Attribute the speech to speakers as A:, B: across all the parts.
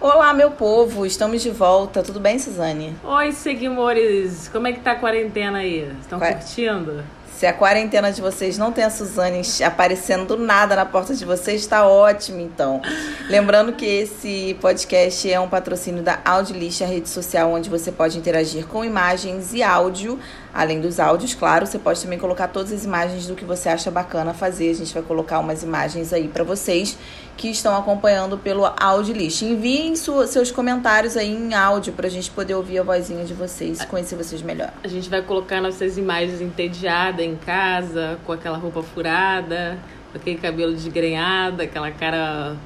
A: Olá, meu povo, estamos de volta. Tudo bem, Suzane?
B: Oi, seguimores. Como é que tá a quarentena aí? Estão
A: Qua-
B: curtindo?
A: Se a quarentena de vocês não tem a Suzane aparecendo do nada na porta de vocês, está ótimo, então. Lembrando que esse podcast é um patrocínio da Audilist, a rede social onde você pode interagir com imagens e áudio. Além dos áudios, claro, você pode também colocar todas as imagens do que você acha bacana fazer. A gente vai colocar umas imagens aí para vocês que estão acompanhando pelo Audilist. Enviem seus comentários aí em áudio para a gente poder ouvir a vozinha de vocês e conhecer vocês melhor.
B: A gente vai colocar nossas imagens entediadas em casa, com aquela roupa furada, aquele cabelo desgrenhado, aquela cara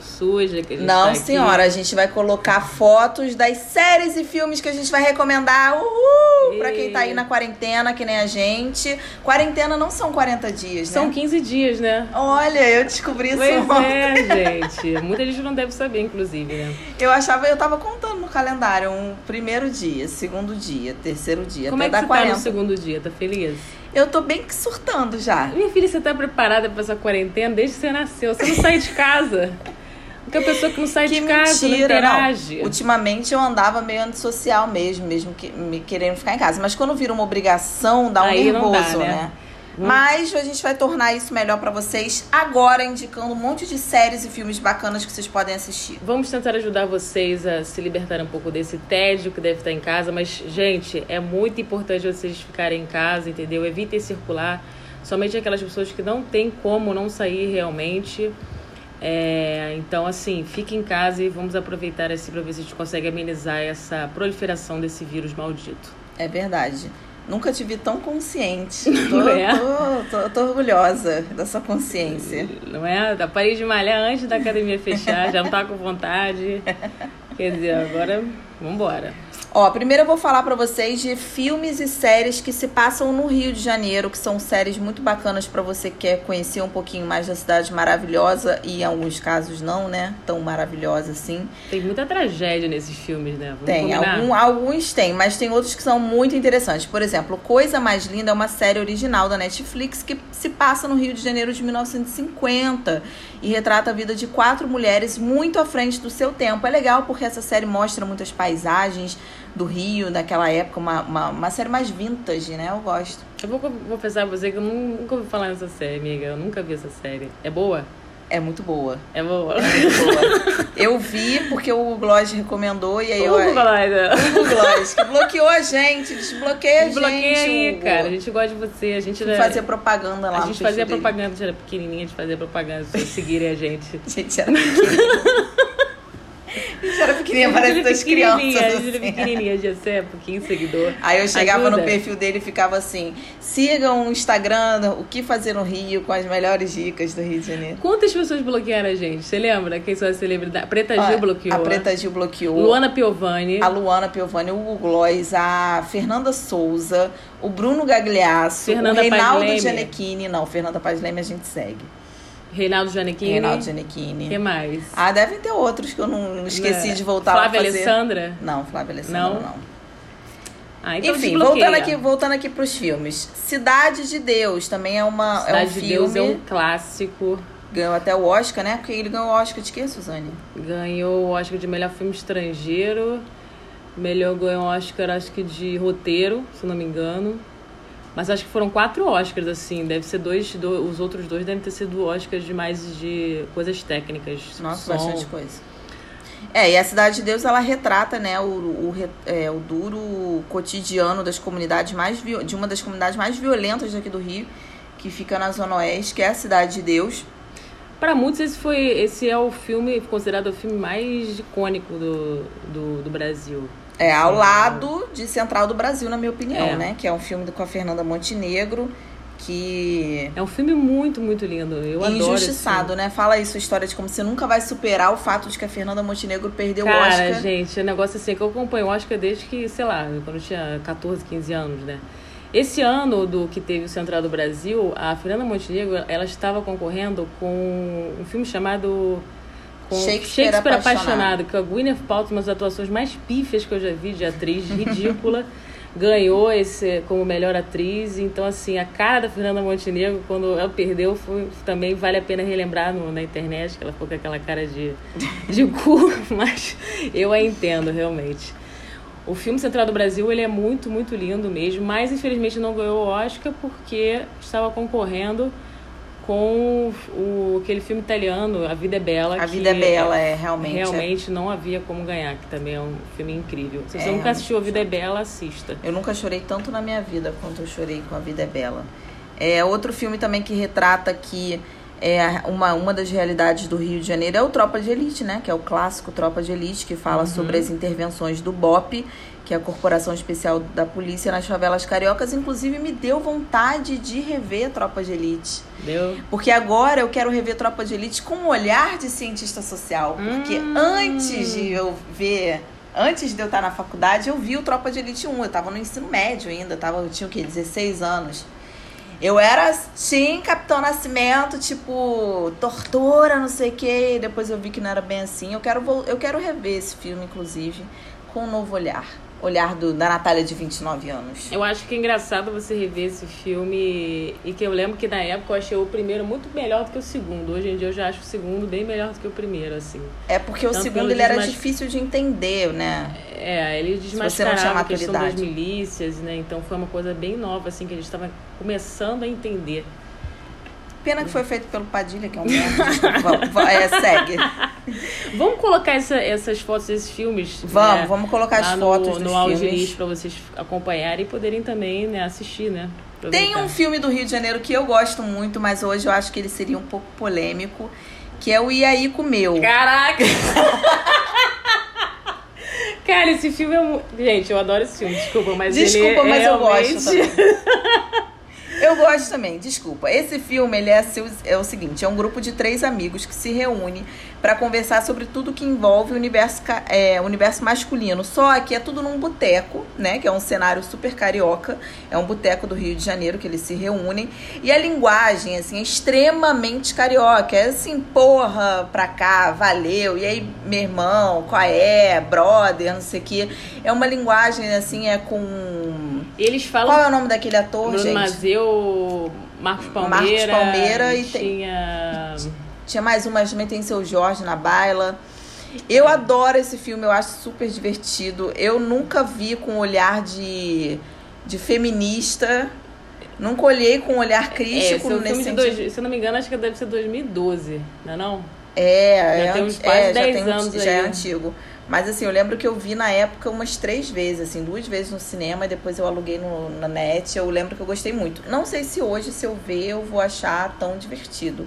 B: suja que a gente
A: Não,
B: tá
A: senhora, a gente vai colocar fotos das séries e filmes que a gente vai recomendar. Uhul! Pra quem tá aí na quarentena, que nem a gente. Quarentena não são 40 dias,
B: São
A: né?
B: 15 dias, né?
A: Olha, eu descobri isso
B: Pois
A: ontem.
B: é, gente. Muita gente não deve saber, inclusive, né?
A: Eu achava, eu tava contando no calendário um primeiro dia, segundo dia, terceiro dia,
B: Como é que você
A: 40.
B: tá no segundo dia? Tá feliz?
A: Eu tô bem que surtando já.
B: Minha filha, você tá preparada pra essa quarentena desde que você nasceu. Você não sai de casa. Porque a pessoa que não sai
A: Que
B: de casa
A: mentira,
B: não
A: não.
B: interage.
A: Ultimamente eu andava meio antissocial mesmo, mesmo que, me querendo ficar em casa. Mas quando vira uma obrigação, dá um
B: Aí não dá,
A: nervoso,
B: né?
A: né? Mas a gente vai tornar isso melhor pra vocês agora, indicando um monte de séries e filmes bacanas que vocês podem assistir.
B: Vamos tentar ajudar vocês a se libertar um pouco desse tédio que deve estar em casa. Mas, gente, é muito importante vocês ficarem em casa, entendeu? Evitem circular. Somente aquelas pessoas que não têm como não sair realmente. É, então, assim, fique em casa e vamos aproveitar assim para ver se a gente consegue amenizar essa proliferação desse vírus maldito.
A: É verdade. Nunca te vi tão consciente. Tô,
B: é?
A: tô, tô- tô orgulhosa da sua consciência.
B: Não é? Eu Parei de malhar antes da academia fechar, já não tá com vontade. Quer dizer, agora vambora.
A: Ó, primeiro eu vou falar pra vocês de filmes e séries que se passam no Rio de Janeiro, que são séries muito bacanas pra você que quer conhecer um pouquinho mais da cidade maravilhosa e em alguns casos não, né? Tão maravilhosa assim.
B: Tem muita tragédia nesses filmes, né? Vamos
A: Tem, algum- alguns tem, mas tem outros que são muito interessantes. Por exemplo, Coisa Mais Linda é uma série original da Netflix que se passa no Rio de Janeiro de 1950 e retrata a vida de quatro mulheres muito à frente do seu tempo. É legal porque essa série mostra muitas paisagens do Rio naquela época, uma, uma, uma série mais vintage, né? Eu gosto.
B: Eu vou confessar pra você que eu nunca ouvi falar nessa série, amiga. Eu nunca vi essa série. É boa?
A: É muito boa.
B: É boa.
A: Muito boa. eu vi porque o Gloss recomendou e aí eu.
B: Hugo Valada.
A: O Gloss, que bloqueou a gente, desbloqueia a gente.
B: Desbloqueia aí,
A: Hugo.
B: cara. A gente gosta de você. A gente,
A: Fui fazer propaganda lá
B: a gente fazia
A: dele.
B: propaganda, a gente era pequenininha, gente fazia propaganda, vocês seguirem a gente.
A: A gente era pequenininha. a gente era pequenininha, parece das
B: pequenininha,
A: crianças. Assim.
B: pequenininha, já sei, é pouquinho seguidor.
A: Aí eu chegava no
B: Ajuda.
A: perfil dele e ficava assim: sigam o Instagram, o que fazer no Rio, com as melhores dicas do Rio de Janeiro.
B: Quantas pessoas bloquearam a gente? Você lembra? Quem são as celebridades? Preta
A: Ó,
B: Gil bloqueou.
A: A Preta Gil bloqueou.
B: Luana Piovani.
A: A Luana Piovani, o Hugo Gloss, a Fernanda Souza, o Bruno Gagliasso,
B: Fernanda
A: o Reinaldo
B: Paz Leme.
A: Gianecchini. Não, Fernanda Paz Leme a gente segue.
B: Reinaldo Giannichini.
A: Reinaldo Gianecchini.
B: Quem mais?
A: Ah, devem ter outros que eu não, esqueci
B: Né?
A: de voltar
B: Flávia
A: a fazer.
B: Alessandra?
A: Não, Flávia Alessandra
B: Não?
A: não.
B: Ah, então
A: Enfim, voltando aqui, voltando aqui pros filmes. Cidade de Deus também é, uma,
B: Cidade
A: é um
B: de
A: filme.
B: Deus é um clássico.
A: Ganhou até o Oscar, né? Porque ele ganhou o Oscar de quê, Suzane?
B: Ganhou o Oscar de melhor filme estrangeiro. Melhor ganhou o Oscar, acho que de roteiro, se não me engano. Mas acho que foram quatro Oscars, assim. Deve ser dois, do- os outros dois devem ter sido Oscars de mais de coisas técnicas.
A: Nossa,
B: som.
A: bastante coisa. É, e a Cidade de Deus, ela retrata, né, o, o, é, o duro cotidiano das comunidades mais de uma das comunidades mais violentas daqui do Rio, que fica na Zona Oeste, que é a Cidade de Deus.
B: Para muitos, esse, foi, esse é o filme considerado o filme mais icônico do, do, do Brasil.
A: É, ao lado de Central do Brasil, na minha opinião,
B: É.
A: né? Que é um filme com a Fernanda Montenegro, que
B: É um filme muito, muito lindo. Eu adoro.
A: injustiçado, né? Fala aí sua história de como você nunca vai superar o fato de que a Fernanda Montenegro perdeu
B: Cara,
A: o Oscar.
B: gente, é um negócio assim que eu acompanho o Oscar desde que, sei lá, quando eu tinha 14, 15 anos, né? Esse ano do que teve o Central do Brasil, a Fernanda Montenegro, ela estava concorrendo com um filme chamado com
A: Shakespeare Apaixonado.
B: que é a Gwyneth Paltrow, uma das atuações mais pífias que eu já vi de atriz, ridícula. ganhou esse como melhor atriz. Então, assim, a cara da Fernanda Montenegro, quando ela perdeu, foi, também vale a pena relembrar no, na internet, que ela ficou com aquela cara de, de cu, mas eu a entendo, realmente. O filme Central do Brasil ele é muito, muito lindo mesmo, mas infelizmente não ganhou o Oscar porque estava concorrendo com o, aquele filme italiano, A Vida é Bela.
A: A Vida é Bela, é, realmente.
B: Realmente é. não havia como ganhar, que também é um filme incrível. Se você é, nunca assistiu A Vida é Bela, assista.
A: Eu nunca chorei tanto na minha vida quanto eu chorei com A Vida é Bela. É outro filme também que retrata que é uma, uma das realidades do Rio de Janeiro é o Tropa de Elite, né? Que é o clássico Tropa de Elite, que fala uhum. sobre as intervenções do BOP que é a Corporação Especial da Polícia nas favelas cariocas, inclusive me deu vontade de rever Tropa de Elite.
B: Deu.
A: Porque agora eu quero rever Tropa de Elite com um olhar de cientista social. Porque hum. antes de eu ver antes de eu estar na faculdade, eu vi o Tropa de Elite 1. Eu estava no ensino médio ainda, tava, eu tinha o quê? 16 anos. Eu era, sim, Capitão Nascimento, tipo, tortura, não sei o quê. Depois eu vi que não era bem assim. Eu quero, eu quero rever esse filme, inclusive, com um novo olhar olhar do, da Natália de 29 anos.
B: Eu acho que é engraçado você rever esse filme e que eu lembro que na época eu achei o primeiro muito melhor do que o segundo. Hoje em dia eu já acho o segundo bem melhor do que o primeiro, assim.
A: É porque o segundo ele era difícil de entender, né?
B: É, ele desmascarava a questão das milícias, né? Então foi uma coisa bem nova, assim, que a gente estava começando a entender.
A: Pena que foi feito pelo Padilha, que é um merda. é, segue.
B: Vamos colocar essa, essas fotos desses filmes.
A: Vamos, né? vamos colocar as fotos
B: no, no filmes. para vocês acompanharem e poderem também né, assistir, né?
A: Tem um filme do Rio de Janeiro que eu gosto muito, mas hoje eu acho que ele seria um pouco polêmico, que é o Iaí Comeu.
B: Caraca! Cara, esse filme é. Gente, eu adoro esse filme, desculpa, mas
A: desculpa,
B: ele
A: mas
B: realmente...
A: eu gosto também. Eu gosto também, desculpa. Esse filme ele é, seu, é o seguinte: é um grupo de três amigos que se reúne para conversar sobre tudo que envolve o universo, é, universo masculino. Só que é tudo num boteco, né? Que é um cenário super carioca. É um boteco do Rio de Janeiro que eles se reúnem. E a linguagem, assim, é extremamente carioca. É assim, porra, pra cá, valeu. E aí, meu irmão, qual é? Brother, não sei o quê. É uma linguagem, assim, é com.
B: Eles falam.
A: Qual é o nome daquele ator,
B: Bruno
A: gente?
B: Mazeu, Marcos Palmeira.
A: Marcos Palmeira e
B: tinha.
A: Tem... Tinha mais uma, também tem seu Jorge na baila. Eu adoro esse filme, eu acho super divertido. Eu nunca vi com olhar de, de feminista. Nunca olhei com olhar crítico
B: é,
A: nesse
B: sentido. Dois, se eu não me engano, acho que deve ser 2012, não é não?
A: É,
B: já
A: é,
B: tem uns quase
A: é,
B: 10
A: já
B: anos
A: já é antigo. Mas assim, eu lembro que eu vi na época umas três vezes, assim, duas vezes no cinema e depois eu aluguei no, na net. Eu lembro que eu gostei muito. Não sei se hoje, se eu ver, eu vou achar tão divertido.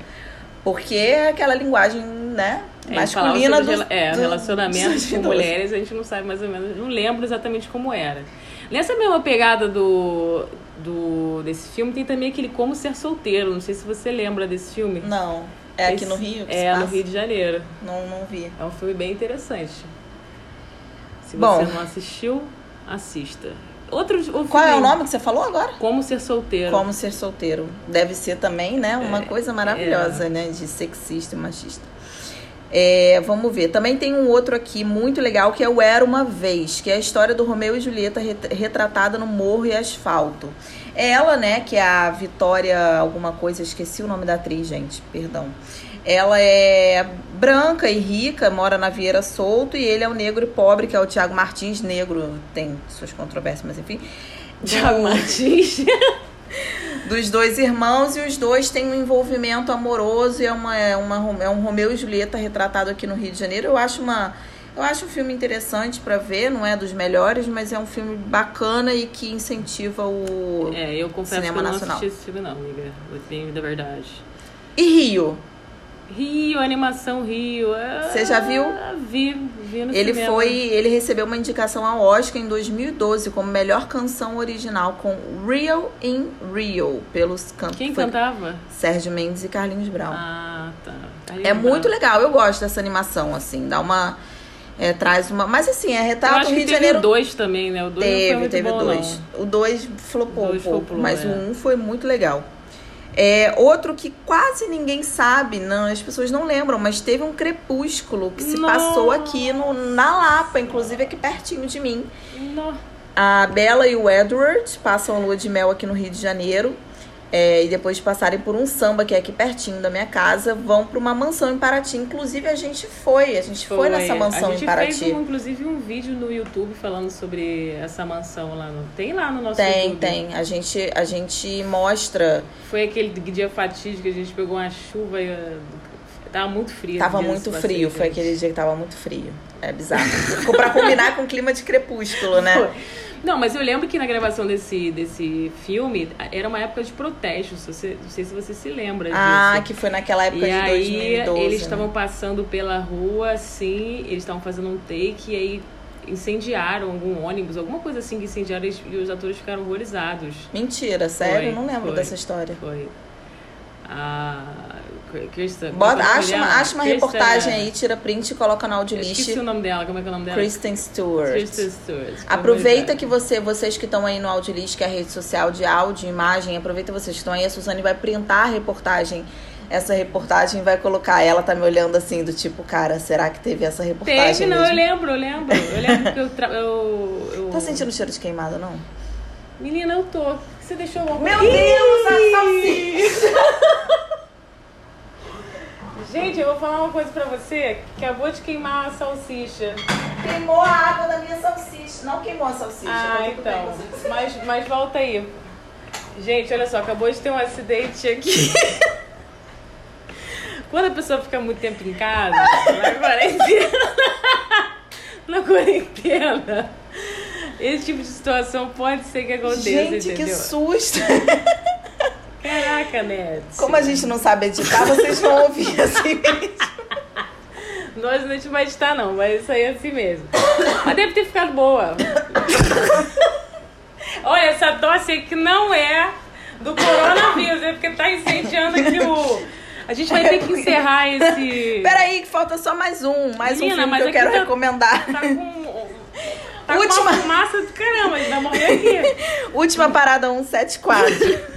A: Porque é aquela linguagem, né? É, masculina do,
B: É, do, relacionamento com mulheres, a gente não sabe mais ou menos, não lembro exatamente como era. Nessa mesma pegada do, do desse filme, tem também aquele Como Ser Solteiro. Não sei se você lembra desse filme.
A: Não. É aqui Esse, no Rio?
B: É, no Rio de Janeiro.
A: Não, não vi.
B: É um filme bem interessante. Se Bom, você não assistiu, assista. Outro,
A: Qual é o nome que você falou agora?
B: Como ser solteiro.
A: Como ser solteiro. Deve ser também, né? Uma é, coisa maravilhosa, é. né? De sexista e machista. É, vamos ver. Também tem um outro aqui muito legal que é o Era uma Vez, que é a história do Romeu e Julieta retratada no Morro e Asfalto. É ela, né, que é a Vitória, alguma coisa, esqueci o nome da atriz, gente, perdão. Ela é branca e rica, mora na Vieira Solto, e ele é o negro e pobre, que é o Tiago Martins, negro, tem suas controvérsias, mas enfim.
B: Tiago Martins.
A: dos dois irmãos, e os dois têm um envolvimento amoroso, e é, uma, é, uma, é um Romeu e Julieta retratado aqui no Rio de Janeiro. Eu acho uma. Eu acho um filme interessante para ver, não é dos melhores, mas é um filme bacana e que incentiva o
B: é, eu confesso
A: cinema
B: que eu
A: nacional.
B: não assisti esse filme não, amiga. Vou da verdade.
A: E Rio?
B: Rio, animação Rio.
A: Você já viu?
B: Vi, vi no
A: Ele
B: cinema.
A: foi, ele recebeu uma indicação ao Oscar em 2012 como melhor canção original com Real in Rio pelos
B: cantos. Quem cantava?
A: Sérgio Mendes e Carlinhos Brown.
B: Ah, tá.
A: Carlinhos é Brown. muito legal, eu gosto dessa animação assim, dá uma é, traz uma. Mas assim, é retrato
B: do Rio
A: de Janeiro.
B: o dois também, né? O dois
A: teve, teve
B: bom,
A: dois.
B: Não.
A: O dois flopou dois um pouco, flopou, mas
B: é.
A: o um foi muito legal. É, outro que quase ninguém sabe, não, as pessoas não lembram, mas teve um crepúsculo que se
B: Nossa.
A: passou aqui no, na Lapa, inclusive aqui pertinho de mim.
B: Nossa.
A: A Bella e o Edward passam a lua de mel aqui no Rio de Janeiro. É, e depois de passarem por um samba que é aqui pertinho da minha casa, vão para uma mansão em Paraty. Inclusive a gente foi, a gente foi, foi nessa mansão em Paraty. A
B: gente fez um, inclusive um vídeo no YouTube falando sobre essa mansão lá. No, tem lá no nosso
A: tem,
B: YouTube.
A: Tem, tem. A gente, a gente mostra.
B: Foi aquele dia fatídico que a gente pegou uma chuva e uh, tava muito frio.
A: Tava muito frio, foi aquele dia que tava muito frio. É bizarro. Ficou pra combinar com o clima de crepúsculo, né? Foi.
B: Não, mas eu lembro que na gravação desse, desse filme era uma época de protestos. Você, não sei se você se lembra disso.
A: Ah, que foi naquela época
B: e
A: de
B: aí,
A: 2012.
B: Eles estavam né? passando pela rua, assim, eles estavam fazendo um take e aí incendiaram algum ônibus, alguma coisa assim que incendiaram e os atores ficaram horrorizados.
A: Mentira, sério? Foi, não lembro
B: foi,
A: dessa história.
B: Foi. Ah, Kristen.
A: Bota, acha, uma, acha uma reportagem aí, tira print e coloca na audiolist.
B: Esqueci o nome dela, como é que é o nome dela?
A: Kristen Stewart.
B: Kristen Stewart.
A: Aproveita que você, vocês que estão aí no Audiolist, que é a rede social de áudio e imagem, aproveita vocês que estão aí, a Suzane vai printar a reportagem essa reportagem vai colocar. Ela tá me olhando assim, do tipo, cara, será que teve essa reportagem?
B: Teve, não,
A: mesmo?
B: eu lembro, eu lembro. Eu lembro que eu, tra... eu, eu.
A: Tá sentindo cheiro de queimado, não?
B: Menina, eu tô. Você deixou uma
A: Meu Deus, a salsicha!
B: Gente, eu vou falar uma coisa pra você acabou de queimar a salsicha.
A: Queimou a água da minha salsicha. Não queimou a salsicha.
B: Ah, então. Mas, mas volta aí. Gente, olha só, acabou de ter um acidente aqui. Quando a pessoa fica muito tempo em casa, na quarentena, na quarentena, esse tipo de situação pode ser que aconteça,
A: Gente,
B: entendeu?
A: que susto!
B: Caraca, Neto.
A: Como a gente não sabe editar, vocês vão ouvir assim mesmo.
B: Nós não a gente vai editar, não, mas isso aí é assim mesmo. Mas deve ter ficado boa. Olha, essa tosse aqui não é do coronavírus, é porque tá incendiando aqui o. A gente vai ter que encerrar esse.
A: Peraí, que falta só mais um. Mais Menina, um filme que eu quero tá, recomendar.
B: Tá com. Tá Última... com uma fumaça do caramba, a gente vai morrer aqui.
A: Última parada 174.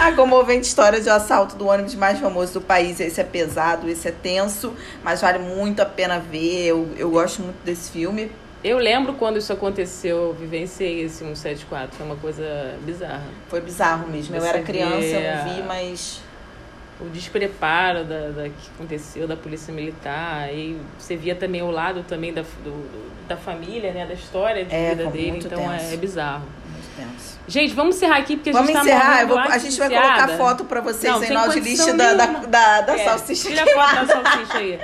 A: A comovente história de assalto do ônibus mais famoso do país. Esse é pesado, esse é tenso, mas vale muito a pena ver. Eu, eu gosto muito desse filme.
B: Eu lembro quando isso aconteceu, eu vivenciei esse 174, foi uma coisa bizarra.
A: Foi bizarro mesmo. Você eu era criança, eu não vi, mas.
B: O despreparo da, da, que aconteceu da polícia militar. E você via também o lado também da, do, da família, né? Da história de é, vida dele. Então é, é, bizarro. Gente, vamos encerrar aqui porque a
A: gente
B: vamos
A: tá encerrar. Vou, a gente vai colocar foto pra vocês não, aí no lista da, da, da, da é, salsicha.
B: Tira a foto da salsicha aí.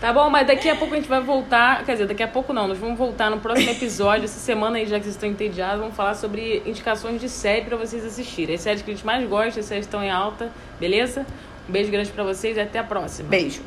B: Tá bom, mas daqui a pouco a gente vai voltar. Quer dizer, daqui a pouco não, nós vamos voltar no próximo episódio. Essa semana aí, já que vocês estão entediados, vamos falar sobre indicações de série pra vocês assistirem. As séries que a gente mais gosta, as séries estão em alta, beleza? Um beijo grande pra vocês e até a próxima.
A: Beijo.